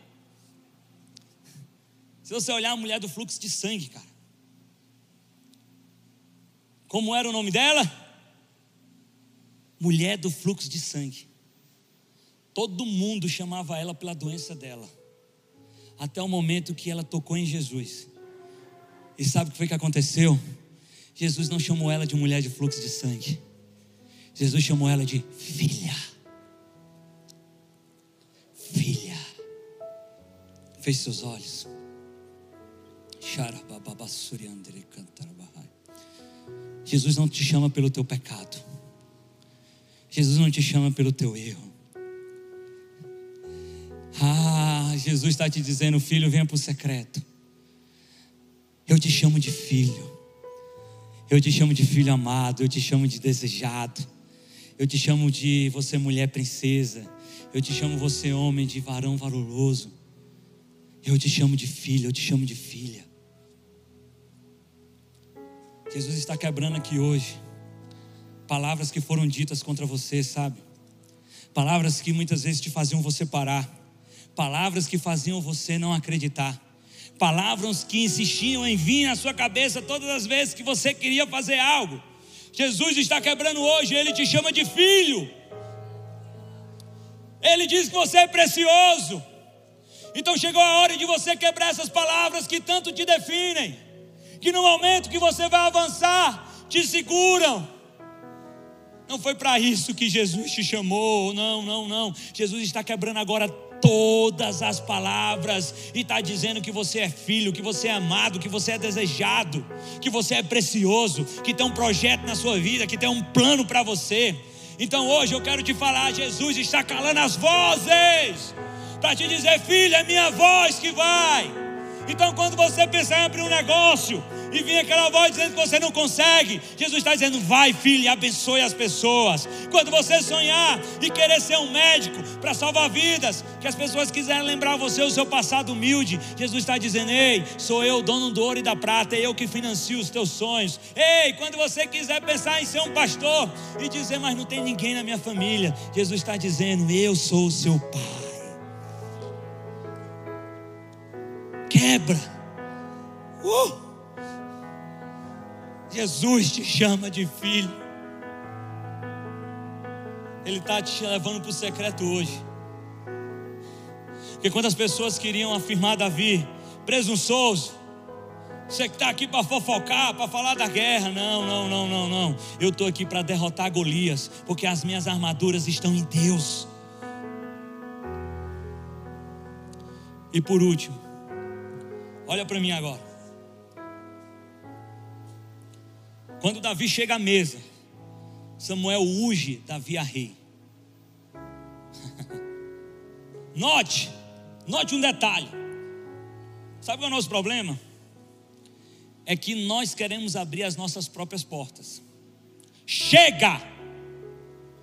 Se você olhar a mulher do fluxo de sangue, cara. Como era o nome dela? Mulher do fluxo de sangue. Todo mundo chamava ela pela doença dela. Até o momento que ela tocou em Jesus. E sabe o que foi que aconteceu? Jesus não chamou ela de mulher de fluxo de sangue. Jesus chamou ela de filha. Filha. Feche seus olhos. Jesus não te chama pelo teu pecado. Jesus não te chama pelo teu erro. Ah, Jesus está te dizendo, filho, venha para o secreto. Eu te chamo de filho. Eu te chamo de filho amado. Eu te chamo de desejado. Eu te chamo de você mulher princesa. Eu te chamo você homem de varão valoroso. Eu te chamo de filho. Eu te chamo de filha. Jesus está quebrando aqui hoje palavras que foram ditas contra você, sabe? Palavras que muitas vezes te faziam você parar, palavras que faziam você não acreditar, palavras que insistiam em vir na sua cabeça todas as vezes que você queria fazer algo. Jesus está quebrando hoje, ele te chama de filho. Ele diz que você é precioso. Então chegou a hora de você quebrar essas palavras que tanto te definem que no momento que você vai avançar, te seguram. Não foi para isso que Jesus te chamou, não, não, não. Jesus está quebrando agora todas as palavras e está dizendo que você é filho, que você é amado, que você é desejado, que você é precioso, que tem um projeto na sua vida, que tem um plano para você. Então hoje eu quero te falar: Jesus está calando as vozes para te dizer, filho, é minha voz que vai. Então, quando você pensar em abrir um negócio e vir aquela voz dizendo que você não consegue, Jesus está dizendo: vai, filho, e abençoe as pessoas. Quando você sonhar e querer ser um médico para salvar vidas, que as pessoas quiserem lembrar você o seu passado humilde, Jesus está dizendo: ei, sou eu, dono do ouro e da prata, é eu que financio os teus sonhos. Ei, quando você quiser pensar em ser um pastor e dizer, mas não tem ninguém na minha família, Jesus está dizendo: eu sou o seu pai. Quebra. Uh! Jesus te chama de filho. Ele está te levando para o secreto hoje. Porque quando as pessoas queriam afirmar Davi, presunçoso, você que está aqui para fofocar, para falar da guerra. Não, não, não, não, não. Eu estou aqui para derrotar Golias, porque as minhas armaduras estão em Deus. E por último, Olha para mim agora. Quando Davi chega à mesa, Samuel unge Davi a rei. note, note um detalhe. Sabe qual é o nosso problema? É que nós queremos abrir as nossas próprias portas. Chega!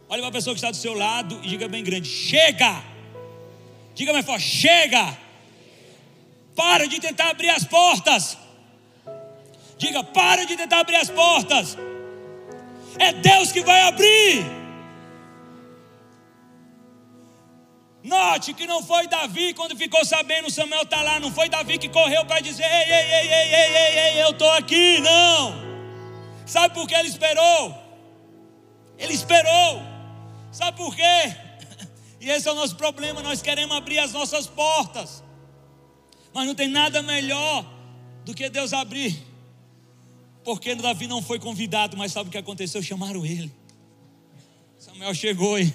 Olha para a pessoa que está do seu lado e diga bem grande: chega! Diga mais forte: chega! Para de tentar abrir as portas. Diga, para de tentar abrir as portas. É Deus que vai abrir. Note que não foi Davi quando ficou sabendo Samuel está lá, não foi Davi que correu para dizer: ei, ei, ei, ei, ei, ei, ei, eu estou aqui, não. Sabe por que ele esperou? Ele esperou. Sabe por quê? E esse é o nosso problema, nós queremos abrir as nossas portas. Mas não tem nada melhor do que Deus abrir. Porque Davi não foi convidado, mas sabe o que aconteceu? Chamaram ele. Samuel chegou e,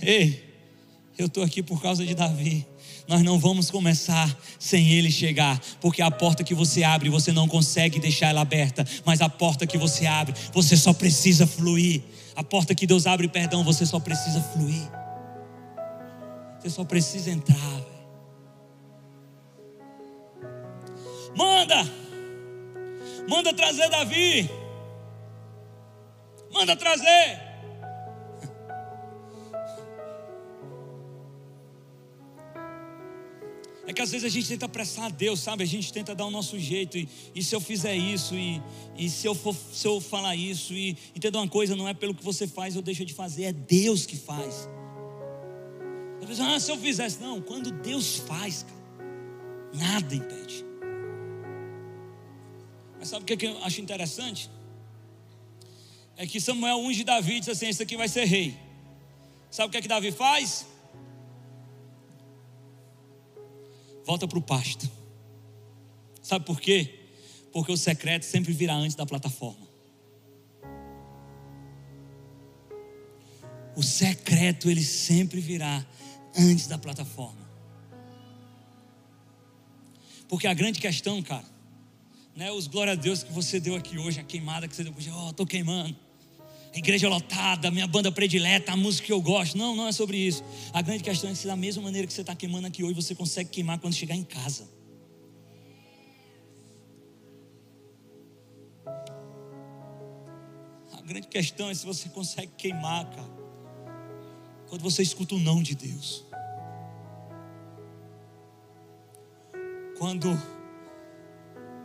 ei, eu estou aqui por causa de Davi. Nós não vamos começar sem ele chegar, porque a porta que você abre, você não consegue deixar ela aberta, mas a porta que você abre, você só precisa fluir. A porta que Deus abre, perdão, você só precisa fluir. Você só precisa entrar. Manda, manda trazer Davi, manda trazer. É que às vezes a gente tenta apressar a Deus, sabe? A gente tenta dar o nosso jeito. E, e se eu fizer isso, e, e se, eu for, se eu falar isso, e entenda uma coisa: não é pelo que você faz ou deixa de fazer, é Deus que faz. Às vezes, ah, se eu fizesse, não, quando Deus faz, cara, nada impede. Mas sabe o que eu acho interessante? É que Samuel unge Davi e diz assim: Esse aqui vai ser rei. Sabe o que é que Davi faz? Volta para o pasto. Sabe por quê? Porque o secreto sempre virá antes da plataforma. O secreto ele sempre virá antes da plataforma. Porque a grande questão, cara, né, os glória a Deus que você deu aqui hoje, a queimada que você deu hoje, oh, tô queimando. A igreja lotada, minha banda predileta, a música que eu gosto. Não, não é sobre isso. A grande questão é se da mesma maneira que você está queimando aqui hoje, você consegue queimar quando chegar em casa. A grande questão é se você consegue queimar, cara. Quando você escuta o não de Deus. Quando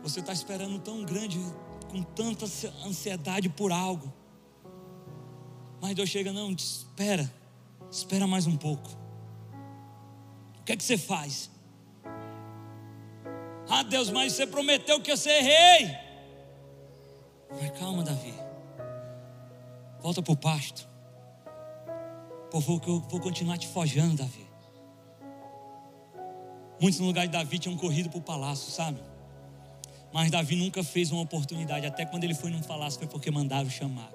você está esperando tão grande, com tanta ansiedade por algo. Mas Deus chega, não, espera, espera mais um pouco. O que é que você faz? Ah, Deus, mas você prometeu que eu ser rei. Mas calma, Davi. Volta para o pasto. Favor, que eu vou continuar te forjando, Davi. Muitos no lugar de Davi tinham corrido para o palácio, sabe? Mas Davi nunca fez uma oportunidade. Até quando ele foi num palácio foi porque mandaram chamar.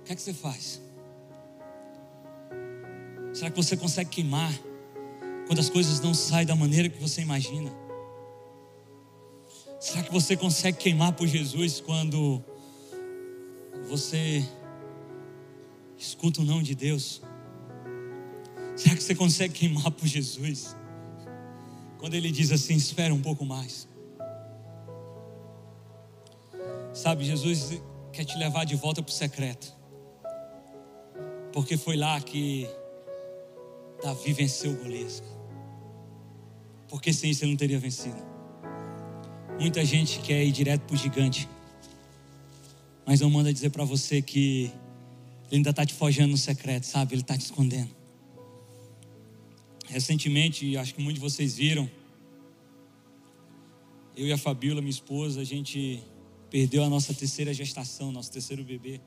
O que é que você faz? Será que você consegue queimar quando as coisas não saem da maneira que você imagina? Será que você consegue queimar por Jesus quando você escuta o não de Deus? Será que você consegue queimar por Jesus? Quando ele diz assim: espera um pouco mais. Sabe, Jesus quer te levar de volta para o secreto. Porque foi lá que Davi venceu o Golias. Porque sem isso ele não teria vencido. Muita gente quer ir direto para o gigante. Mas não manda dizer para você que ele ainda está te forjando no secreto, sabe? Ele está te escondendo. Recentemente, acho que muitos de vocês viram, eu e a Fabiola, minha esposa, a gente perdeu a nossa terceira gestação, nosso terceiro bebê.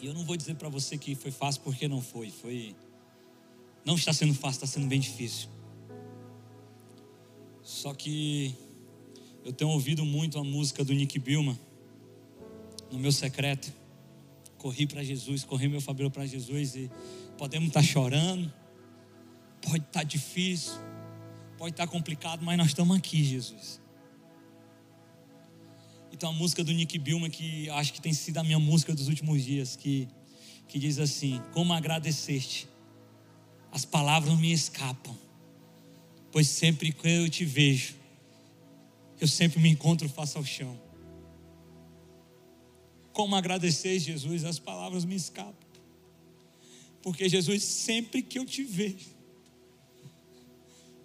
E eu não vou dizer para você que foi fácil porque não foi. Foi não está sendo fácil, está sendo bem difícil. Só que eu tenho ouvido muito a música do Nick Bilma no meu secreto corri para Jesus, corri meu Fabíola para Jesus e podemos estar tá chorando, pode estar tá difícil, pode estar tá complicado, mas nós estamos aqui, Jesus. Então a música do Nick Bilma, que acho que tem sido a minha música dos últimos dias, que, que diz assim: Como agradecer-te, as palavras me escapam, pois sempre que eu te vejo, eu sempre me encontro face ao chão. Como agradecer, Jesus? As palavras me escapam. Porque, Jesus, sempre que eu te vejo,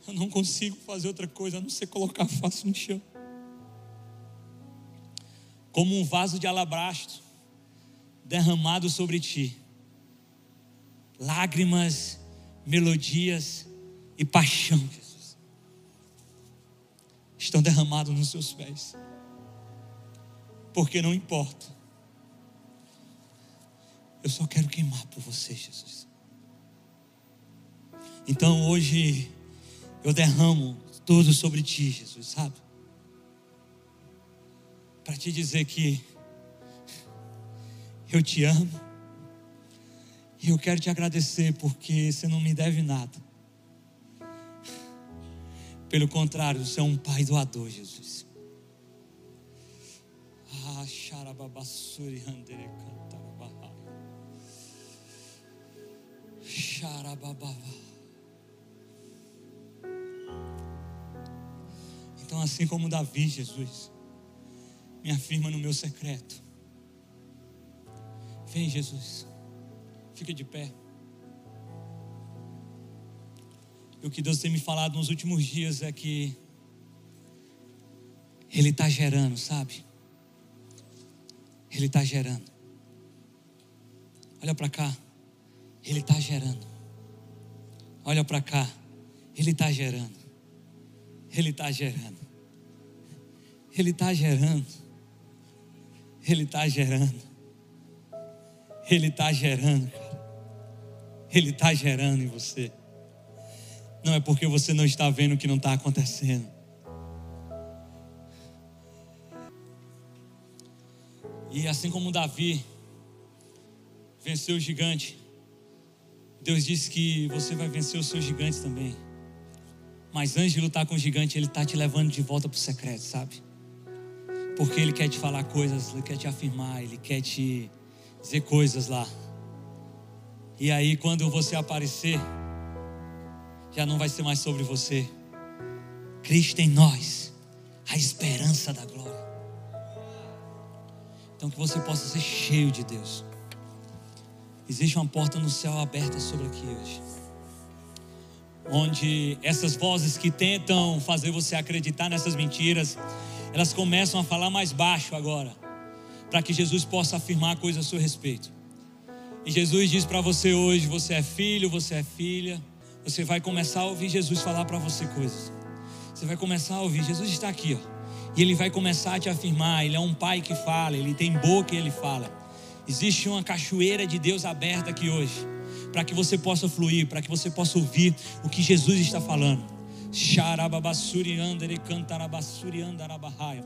eu não consigo fazer outra coisa a não ser colocar a face no chão. Como um vaso de alabastro derramado sobre ti. Lágrimas, melodias e paixão, Jesus, estão derramados nos seus pés. Porque não importa eu só quero queimar por você, Jesus. Então hoje eu derramo tudo sobre ti, Jesus, sabe? Para te dizer que eu te amo. E eu quero te agradecer porque você não me deve nada. Pelo contrário, você é um pai doador, Jesus. Ah, xarababassuri. Então, assim como Davi, Jesus, me afirma no meu secreto. Vem, Jesus, fica de pé. E o que Deus tem me falado nos últimos dias é que Ele está gerando, sabe? Ele está gerando. Olha para cá. Ele está gerando. Olha para cá. Ele está gerando. Ele está gerando. Ele está gerando. Ele está gerando. Ele está gerando, cara. Ele está gerando em você. Não é porque você não está vendo o que não está acontecendo. E assim como Davi venceu o gigante, Deus disse que você vai vencer os seus gigantes também. Mas antes de lutar com o gigante, ele está te levando de volta para o secreto, sabe? Porque ele quer te falar coisas, ele quer te afirmar, ele quer te dizer coisas lá. E aí, quando você aparecer, já não vai ser mais sobre você. Cristo em nós, a esperança da glória. Então, que você possa ser cheio de Deus. Existe uma porta no céu aberta sobre aqui hoje. Onde essas vozes que tentam fazer você acreditar nessas mentiras, elas começam a falar mais baixo agora, para que Jesus possa afirmar coisas a seu respeito. E Jesus diz para você hoje: você é filho, você é filha. Você vai começar a ouvir Jesus falar para você coisas. Você vai começar a ouvir. Jesus está aqui, ó. E ele vai começar a te afirmar. Ele é um pai que fala, ele tem boca e ele fala. Existe uma cachoeira de Deus aberta aqui hoje, para que você possa fluir, para que você possa ouvir o que Jesus está falando. Xarababassuri andere cantarabassuri andarabahaya.